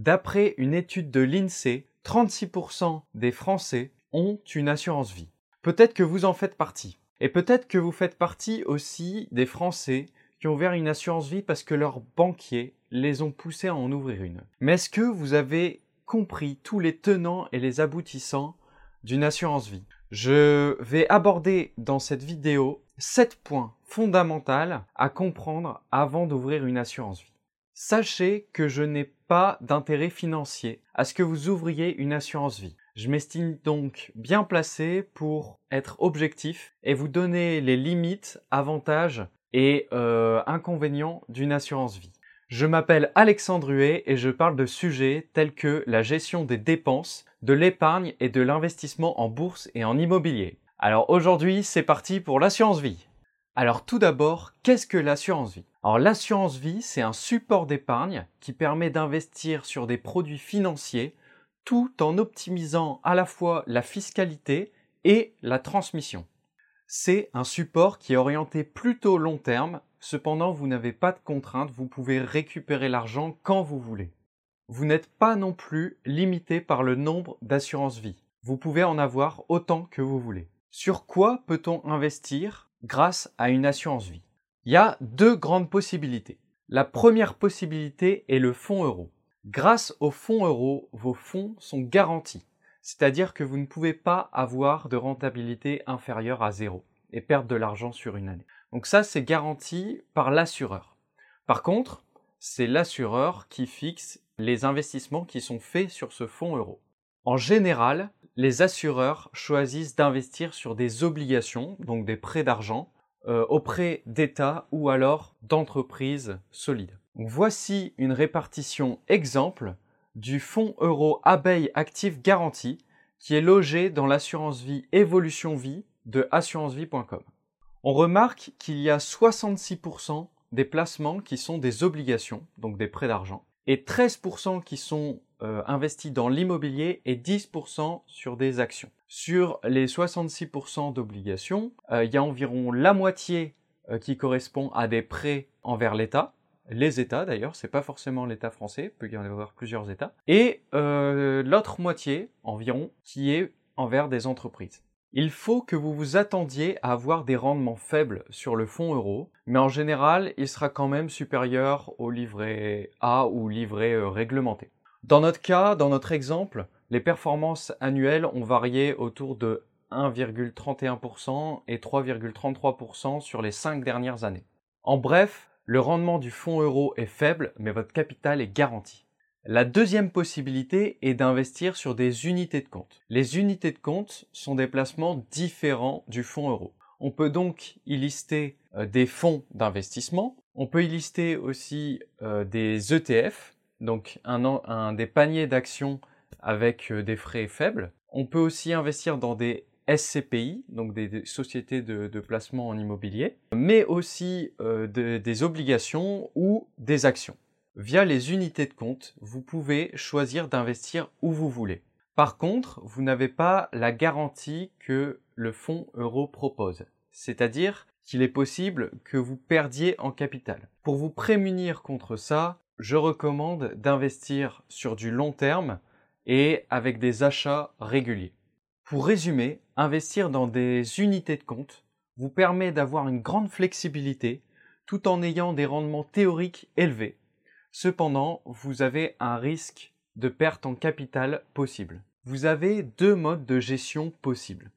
D'après une étude de l'INSEE, 36% des Français ont une assurance vie. Peut-être que vous en faites partie. Et peut-être que vous faites partie aussi des Français qui ont ouvert une assurance vie parce que leurs banquiers les ont poussés à en ouvrir une. Mais est-ce que vous avez compris tous les tenants et les aboutissants d'une assurance vie? Je vais aborder dans cette vidéo 7 points fondamentaux à comprendre avant d'ouvrir une assurance vie. Sachez que je n'ai pas d'intérêt financier à ce que vous ouvriez une assurance vie. Je m'estime donc bien placé pour être objectif et vous donner les limites, avantages et euh, inconvénients d'une assurance vie. Je m'appelle Alexandre Huet et je parle de sujets tels que la gestion des dépenses, de l'épargne et de l'investissement en bourse et en immobilier. Alors aujourd'hui, c'est parti pour l'assurance vie. Alors tout d'abord, qu'est-ce que l'assurance vie? Alors l'assurance vie, c'est un support d'épargne qui permet d'investir sur des produits financiers tout en optimisant à la fois la fiscalité et la transmission. C'est un support qui est orienté plutôt long terme, cependant vous n'avez pas de contraintes, vous pouvez récupérer l'argent quand vous voulez. Vous n'êtes pas non plus limité par le nombre d'assurances vie. Vous pouvez en avoir autant que vous voulez. Sur quoi peut-on investir? Grâce à une assurance vie. Il y a deux grandes possibilités. La première possibilité est le fonds euro. Grâce au fonds euro, vos fonds sont garantis, c'est-à-dire que vous ne pouvez pas avoir de rentabilité inférieure à zéro et perdre de l'argent sur une année. Donc ça, c'est garanti par l'assureur. Par contre, c'est l'assureur qui fixe les investissements qui sont faits sur ce fonds euro. En général, les assureurs choisissent d'investir sur des obligations, donc des prêts d'argent, euh, auprès d'États ou alors d'entreprises solides. voici une répartition exemple du fonds euro abeille actif garantie qui est logé dans l'assurance vie Evolution Vie de assurancevie.com. On remarque qu'il y a 66% des placements qui sont des obligations, donc des prêts d'argent, et 13% qui sont euh, investis dans l'immobilier et 10% sur des actions. Sur les 66% d'obligations, euh, il y a environ la moitié euh, qui correspond à des prêts envers l'État, les États d'ailleurs, c'est pas forcément l'État français, il peut y en avoir plusieurs États, et l'autre moitié environ qui est envers des entreprises. Il faut que vous vous attendiez à avoir des rendements faibles sur le fonds euro, mais en général, il sera quand même supérieur au livret A ou livret réglementé. Dans notre cas, dans notre exemple, les performances annuelles ont varié autour de 1,31% et 3,33% sur les 5 dernières années. En bref, le rendement du fonds euro est faible, mais votre capital est garanti. La deuxième possibilité est d'investir sur des unités de compte. Les unités de compte sont des placements différents du fonds euro. On peut donc y lister euh, des fonds d'investissement, on peut y lister aussi euh, des ETF, donc un, des paniers d'actions avec euh, des frais faibles. On peut aussi investir dans des SCPI, donc des, sociétés de, placement en immobilier, mais aussi euh, des obligations ou des actions. Via les unités de compte, vous pouvez choisir d'investir où vous voulez. Par contre, vous n'avez pas la garantie que le fonds euro propose, c'est-à-dire qu'il est possible que vous perdiez en capital. Pour vous prémunir contre ça, je recommande d'investir sur du long terme et avec des achats réguliers. Pour résumer, investir dans des unités de compte vous permet d'avoir une grande flexibilité tout en ayant des rendements théoriques élevés. Cependant, vous avez un risque de perte en capital possible. Vous avez deux modes de gestion possibles.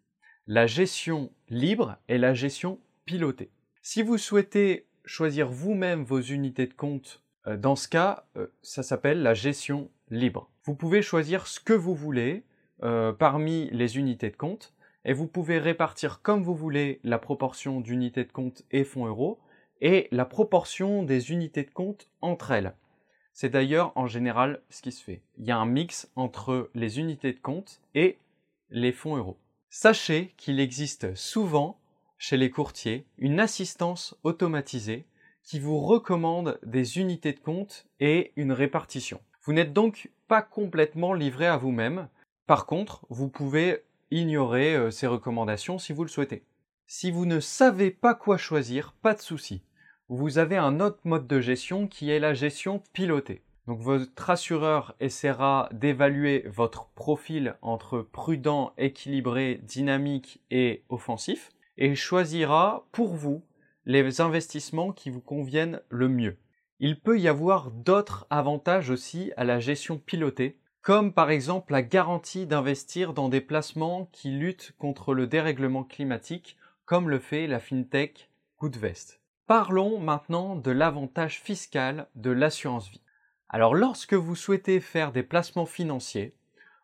La gestion libre et la gestion pilotée. Si vous souhaitez choisir vous-même vos unités de compte dans ce cas, euh, ça s'appelle la gestion libre. Vous pouvez choisir ce que vous voulez euh, parmi les unités de compte et vous pouvez répartir comme vous voulez la proportion d'unités de compte et fonds euros et la proportion des unités de compte entre elles. C'est d'ailleurs en général ce qui se fait. Il y a un mix entre les unités de compte et les fonds euros. Sachez qu'il existe souvent chez les courtiers une assistance automatisée qui vous recommande des unités de compte et une répartition. Vous n'êtes donc pas complètement livré à vous-même. Par contre, vous pouvez ignorer euh, ces recommandations si vous le souhaitez. Si vous ne savez pas quoi choisir, pas de souci. Vous avez un autre mode de gestion qui est la gestion pilotée. Donc votre assureur essaiera d'évaluer votre profil entre prudent, équilibré, dynamique et offensif et choisira pour vous les investissements qui vous conviennent le mieux. Il peut y avoir d'autres avantages aussi à la gestion pilotée, comme par exemple la garantie d'investir dans des placements qui luttent contre le dérèglement climatique, comme le fait la fintech Goodvest. Parlons maintenant de l'avantage fiscal de l'assurance vie. Alors lorsque vous souhaitez faire des placements financiers,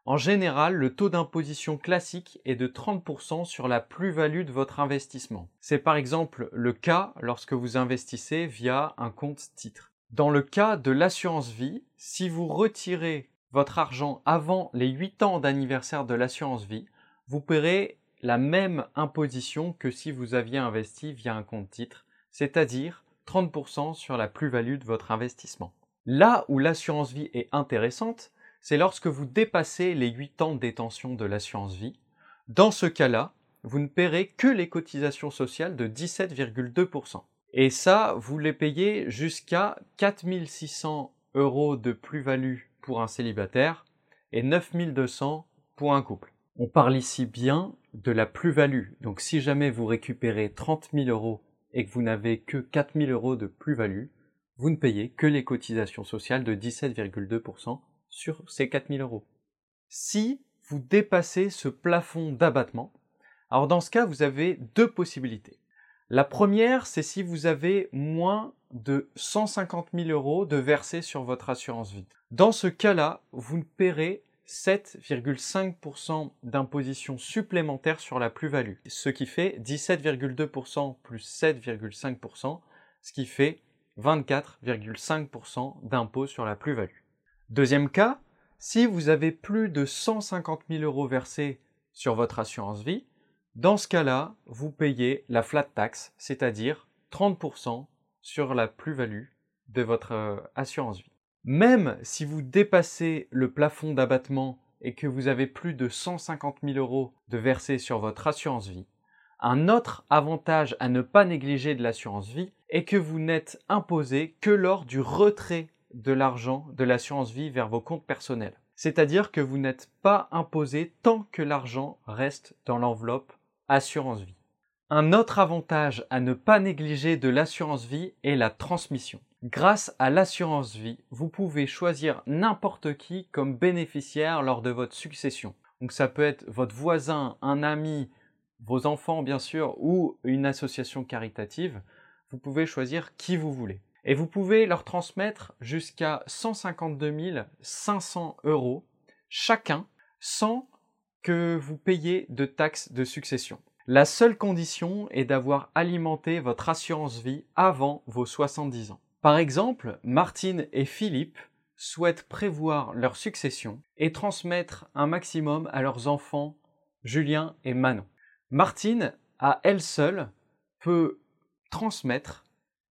en général, le taux d'imposition classique est de 30% sur la plus-value de votre investissement. C'est par exemple le cas lorsque vous investissez via un compte titre. Dans le cas de l'assurance vie, si vous retirez votre argent avant les 8 ans d'anniversaire de l'assurance vie, vous paierez la même imposition que si vous aviez investi via un compte titre, c'est-à-dire 30% sur la plus-value de votre investissement. Là où l'assurance vie est intéressante, c'est lorsque vous dépassez les 8 ans de détention de l'assurance vie. Dans ce cas-là, vous ne paierez que les cotisations sociales de 17,2%. Et ça, vous les payez jusqu'à 4600 euros de plus-value pour un célibataire et 9200 pour un couple. On parle ici bien de la plus-value. Donc si jamais vous récupérez 30 000 euros et que vous n'avez que 4 000 euros de plus-value, vous ne payez que les cotisations sociales de 17,2% sur ces 4000 euros. Si vous dépassez ce plafond d'abattement, alors dans ce cas, vous avez deux possibilités. La première, c'est si vous avez moins de 150 000 euros de versés sur votre assurance vie. Dans ce cas-là, vous ne paierez 7,5% d'imposition supplémentaire sur la plus-value, ce qui fait 17,2% plus 7,5%, ce qui fait 24,5% d'impôt sur la plus-value. Deuxième cas, si vous avez plus de 150 000 euros versés sur votre assurance vie, dans ce cas-là, vous payez la flat tax, c'est-à-dire 30% sur la plus-value de votre euh, assurance vie. Même si vous dépassez le plafond d'abattement et que vous avez plus de 150 000 euros de versés sur votre assurance vie, un autre avantage à ne pas négliger de l'assurance vie est que vous n'êtes imposé que lors du retrait de l'argent de l'assurance vie vers vos comptes personnels. C'est-à-dire que vous n'êtes pas imposé tant que l'argent reste dans l'enveloppe assurance vie. Un autre avantage à ne pas négliger de l'assurance vie est la transmission. Grâce à l'assurance vie, vous pouvez choisir n'importe qui comme bénéficiaire lors de votre succession. Donc ça peut être votre voisin, un ami, vos enfants bien sûr, ou une association caritative. Vous pouvez choisir qui vous voulez. Et vous pouvez leur transmettre jusqu'à 152 500 euros chacun sans que vous payiez de taxes de succession. La seule condition est d'avoir alimenté votre assurance vie avant vos 70 ans. Par exemple, Martine et Philippe souhaitent prévoir leur succession et transmettre un maximum à leurs enfants Julien et Manon. Martine, à elle seule, peut transmettre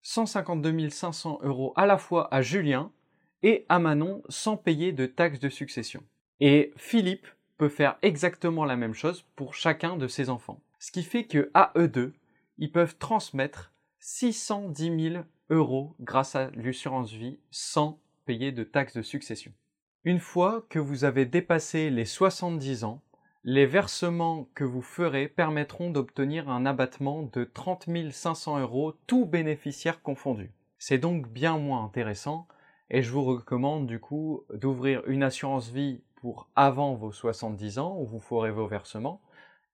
152 500 euros à la fois à Julien et à Manon sans payer de taxes de succession. Et Philippe peut faire exactement la même chose pour chacun de ses enfants. Ce qui fait que à eux deux, ils peuvent transmettre 610 000 euros grâce à l'assurance vie sans payer de taxes de succession. Une fois que vous avez dépassé les 70 ans, les versements que vous ferez permettront d'obtenir un abattement de 30 500 euros, tout bénéficiaire confondu. C'est donc bien moins intéressant et je vous recommande du coup d'ouvrir une assurance vie pour avant vos 70 ans où vous ferez vos versements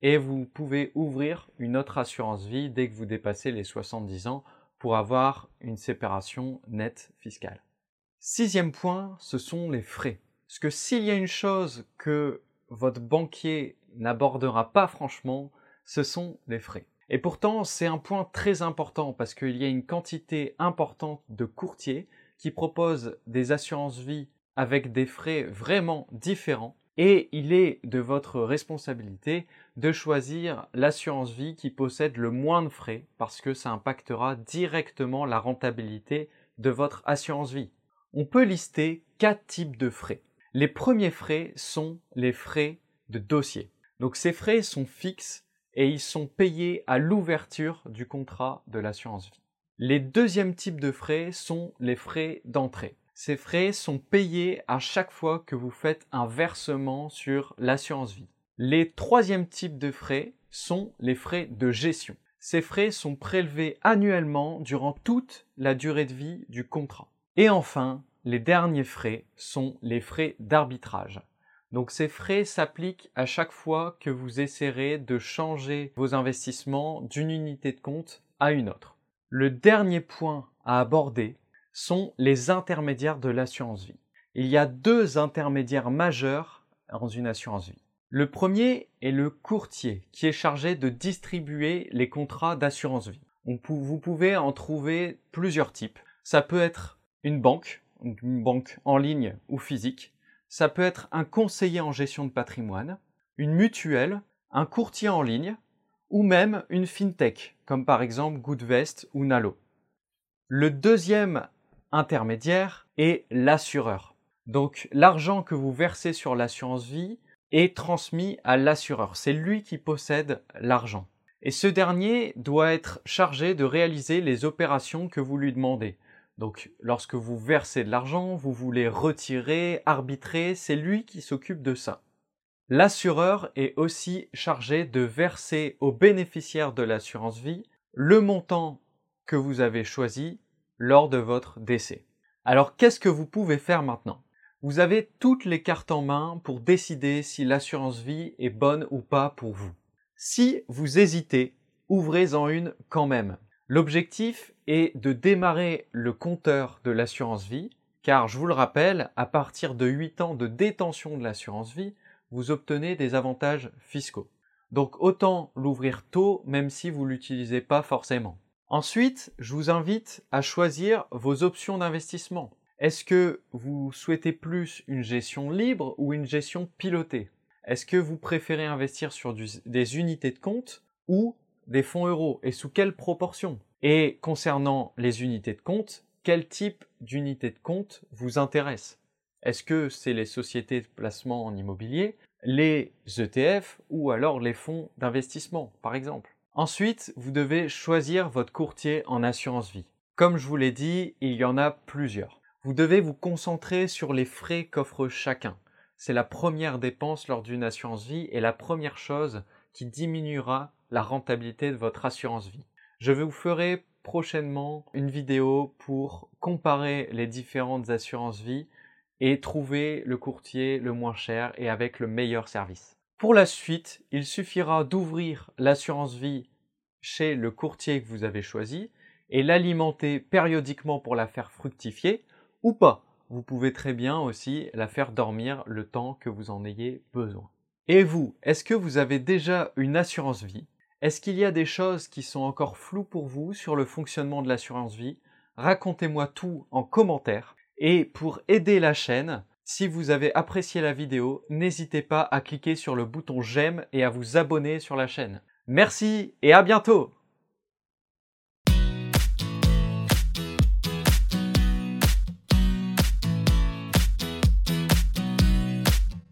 et vous pouvez ouvrir une autre assurance vie dès que vous dépassez les 70 ans pour avoir une séparation nette fiscale. Sixième point, ce sont les frais. Parce que s'il y a une chose que votre banquier n'abordera pas franchement, ce sont les frais. Et pourtant, c'est un point très important parce qu'il y a une quantité importante de courtiers qui proposent des assurances vie avec des frais vraiment différents. Et il est de votre responsabilité de choisir l'assurance vie qui possède le moins de frais parce que ça impactera directement la rentabilité de votre assurance vie. On peut lister quatre types de frais. Les premiers frais sont les frais de dossier. Donc ces frais sont fixes et ils sont payés à l'ouverture du contrat de l'assurance vie. Les deuxièmes types de frais sont les frais d'entrée. Ces frais sont payés à chaque fois que vous faites un versement sur l'assurance vie. Les troisièmes types de frais sont les frais de gestion. Ces frais sont prélevés annuellement durant toute la durée de vie du contrat. Et enfin, les derniers frais sont les frais d'arbitrage. Donc ces frais s'appliquent à chaque fois que vous essaierez de changer vos investissements d'une unité de compte à une autre. Le dernier point à aborder sont les intermédiaires de l'assurance vie. Il y a deux intermédiaires majeurs dans une assurance vie. Le premier est le courtier qui est chargé de distribuer les contrats d'assurance vie. vous pouvez en trouver plusieurs types. Ça peut être une banque, une banque en ligne ou physique. Ça peut être un conseiller en gestion de patrimoine, une mutuelle, un courtier en ligne ou même une fintech comme par exemple Goodvest ou Nalo. Le deuxième intermédiaire est l'assureur. Donc l'argent que vous versez sur l'assurance vie est transmis à l'assureur. C'est lui qui possède l'argent. Et ce dernier doit être chargé de réaliser les opérations que vous lui demandez. Donc lorsque vous versez de l'argent, vous voulez retirer, arbitrer, c'est lui qui s'occupe de ça. L'assureur est aussi chargé de verser aux bénéficiaires de l'assurance vie le montant que vous avez choisi lors de votre décès. Alors qu'est-ce que vous pouvez faire maintenant? Vous avez toutes les cartes en main pour décider si l'assurance vie est bonne ou pas pour vous. Si vous hésitez, ouvrez-en une quand même. L'objectif est de démarrer le compteur de l'assurance vie, car je vous le rappelle, à partir de 8 ans de détention de l'assurance vie, vous obtenez des avantages fiscaux. Donc autant l'ouvrir tôt même si vous ne l'utilisez pas forcément. Ensuite, je vous invite à choisir vos options d'investissement. Est-ce que vous souhaitez plus une gestion libre ou une gestion pilotée? Est-ce que vous préférez investir sur des unités de compte ou des fonds euros et sous quelle proportion? Et concernant les unités de compte, quel type d'unité de compte vous intéresse Est-ce que c'est les sociétés de placement en immobilier, les ETF ou alors les fonds d'investissement par exemple? Ensuite, vous devez choisir votre courtier en assurance vie. Comme je vous l'ai dit, il y en a plusieurs. Vous devez vous concentrer sur les frais qu'offre chacun. C'est la première dépense lors d'une assurance vie et la première chose qui diminuera la rentabilité de votre assurance vie. Je vous ferai prochainement une vidéo pour comparer les différentes assurances vie et trouver le courtier le moins cher et avec le meilleur service. Pour la suite, il suffira d'ouvrir l'assurance vie chez le courtier que vous avez choisi et l'alimenter périodiquement pour la faire fructifier ou pas. Vous pouvez très bien aussi la faire dormir le temps que vous en ayez besoin. Et vous, est-ce que vous avez déjà une assurance vie? Est-ce qu'il y a des choses qui sont encore floues pour vous sur le fonctionnement de l'assurance vie? Racontez-moi tout en commentaire. Et pour aider la chaîne, si vous avez apprécié la vidéo, n'hésitez pas à cliquer sur le bouton j'aime et à vous abonner sur la chaîne. Merci et à bientôt